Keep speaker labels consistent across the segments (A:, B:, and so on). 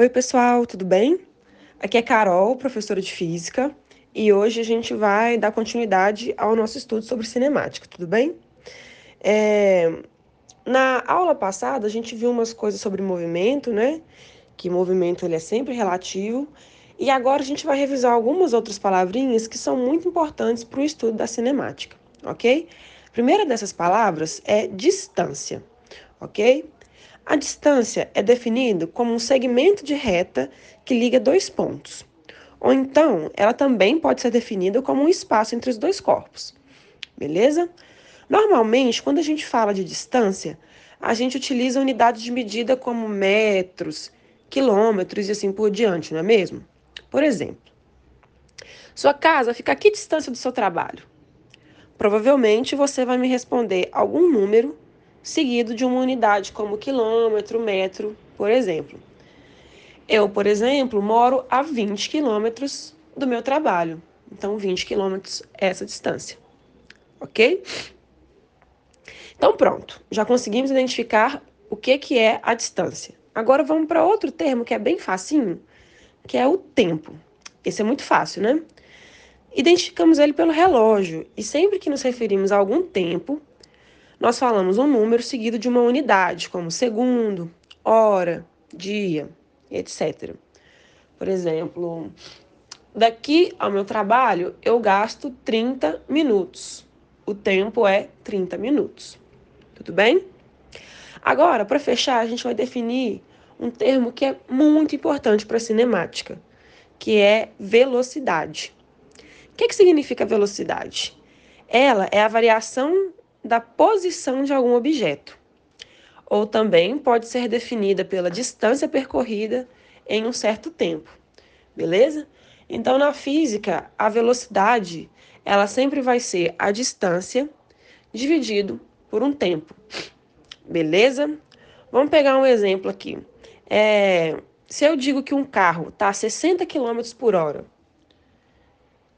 A: Oi, pessoal, tudo bem? Aqui é Carol, professora de física, e hoje a gente vai dar continuidade ao nosso estudo sobre cinemática, tudo bem? É... Na aula passada, a gente viu umas coisas sobre movimento, né? Que movimento ele é sempre relativo. E agora a gente vai revisar algumas outras palavrinhas que são muito importantes para o estudo da cinemática, ok? A primeira dessas palavras é distância, ok? A distância é definida como um segmento de reta que liga dois pontos. Ou então, ela também pode ser definida como um espaço entre os dois corpos. Beleza? Normalmente, quando a gente fala de distância, a gente utiliza unidades de medida como metros, quilômetros e assim por diante, não é mesmo? Por exemplo, sua casa fica a que distância do seu trabalho? Provavelmente você vai me responder algum número seguido de uma unidade como quilômetro, metro, por exemplo. Eu, por exemplo, moro a 20 quilômetros do meu trabalho. Então, 20 quilômetros é essa distância. Ok? Então, pronto. Já conseguimos identificar o que, que é a distância. Agora vamos para outro termo que é bem facinho, que é o tempo. Esse é muito fácil, né? Identificamos ele pelo relógio e sempre que nos referimos a algum tempo, nós falamos um número seguido de uma unidade, como segundo, hora, dia, etc. Por exemplo, daqui ao meu trabalho eu gasto 30 minutos. O tempo é 30 minutos. Tudo bem? Agora, para fechar, a gente vai definir um termo que é muito importante para a cinemática, que é velocidade. O que, que significa velocidade? Ela é a variação da posição de algum objeto, ou também pode ser definida pela distância percorrida em um certo tempo, beleza? Então, na física, a velocidade ela sempre vai ser a distância dividido por um tempo, beleza? Vamos pegar um exemplo aqui. É, se eu digo que um carro está a 60 km por hora,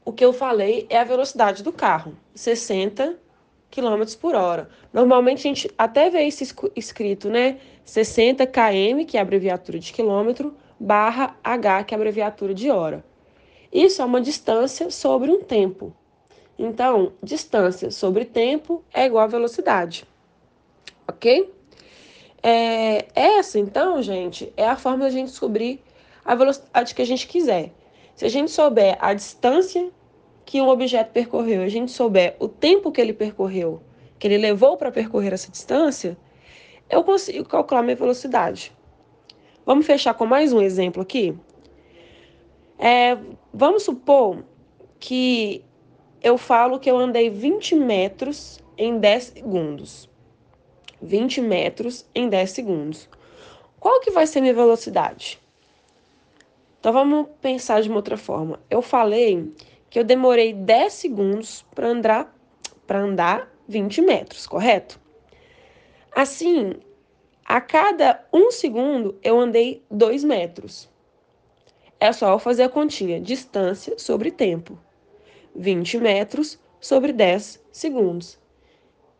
A: o que eu falei é a velocidade do carro, 60 km por hora. Normalmente a gente até vê isso escrito, né? 60 km, que é a abreviatura de quilômetro, barra H, que é a abreviatura de hora. Isso é uma distância sobre um tempo. Então, distância sobre tempo é igual a velocidade. Ok? É, essa, então, gente, é a forma da gente descobrir a velocidade que a gente quiser. Se a gente souber a distância que um objeto percorreu, a gente souber o tempo que ele percorreu, que ele levou para percorrer essa distância, eu consigo calcular minha velocidade. Vamos fechar com mais um exemplo aqui? É, vamos supor que eu falo que eu andei 20 metros em 10 segundos. 20 metros em 10 segundos. Qual que vai ser minha velocidade? Então vamos pensar de uma outra forma. Eu falei que eu demorei 10 segundos para andar, para andar 20 metros, correto? Assim, a cada um segundo eu andei 2 metros. É só eu fazer a continha, distância sobre tempo. 20 metros sobre 10 segundos,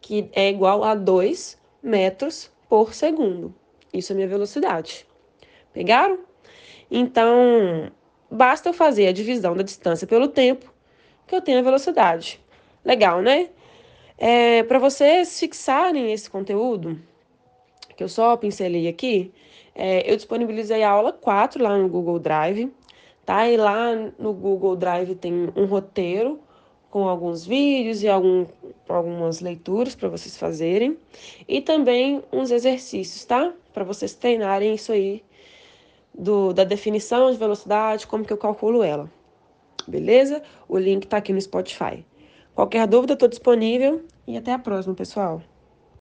A: que é igual a 2 metros por segundo. Isso é minha velocidade. Pegaram? Então, Basta eu fazer a divisão da distância pelo tempo, que eu tenho a velocidade. Legal, né? É, Para vocês fixarem esse conteúdo, que eu só pincelei aqui, é, eu disponibilizei a aula 4 lá no Google Drive, tá? E lá no Google Drive tem um roteiro com alguns vídeos e algum, algumas leituras para vocês fazerem e também uns exercícios, tá? Para vocês treinarem isso aí do, da definição de velocidade, como que eu calculo ela. Beleza? O link está aqui no Spotify. Qualquer dúvida, estou disponível e até a próxima, pessoal.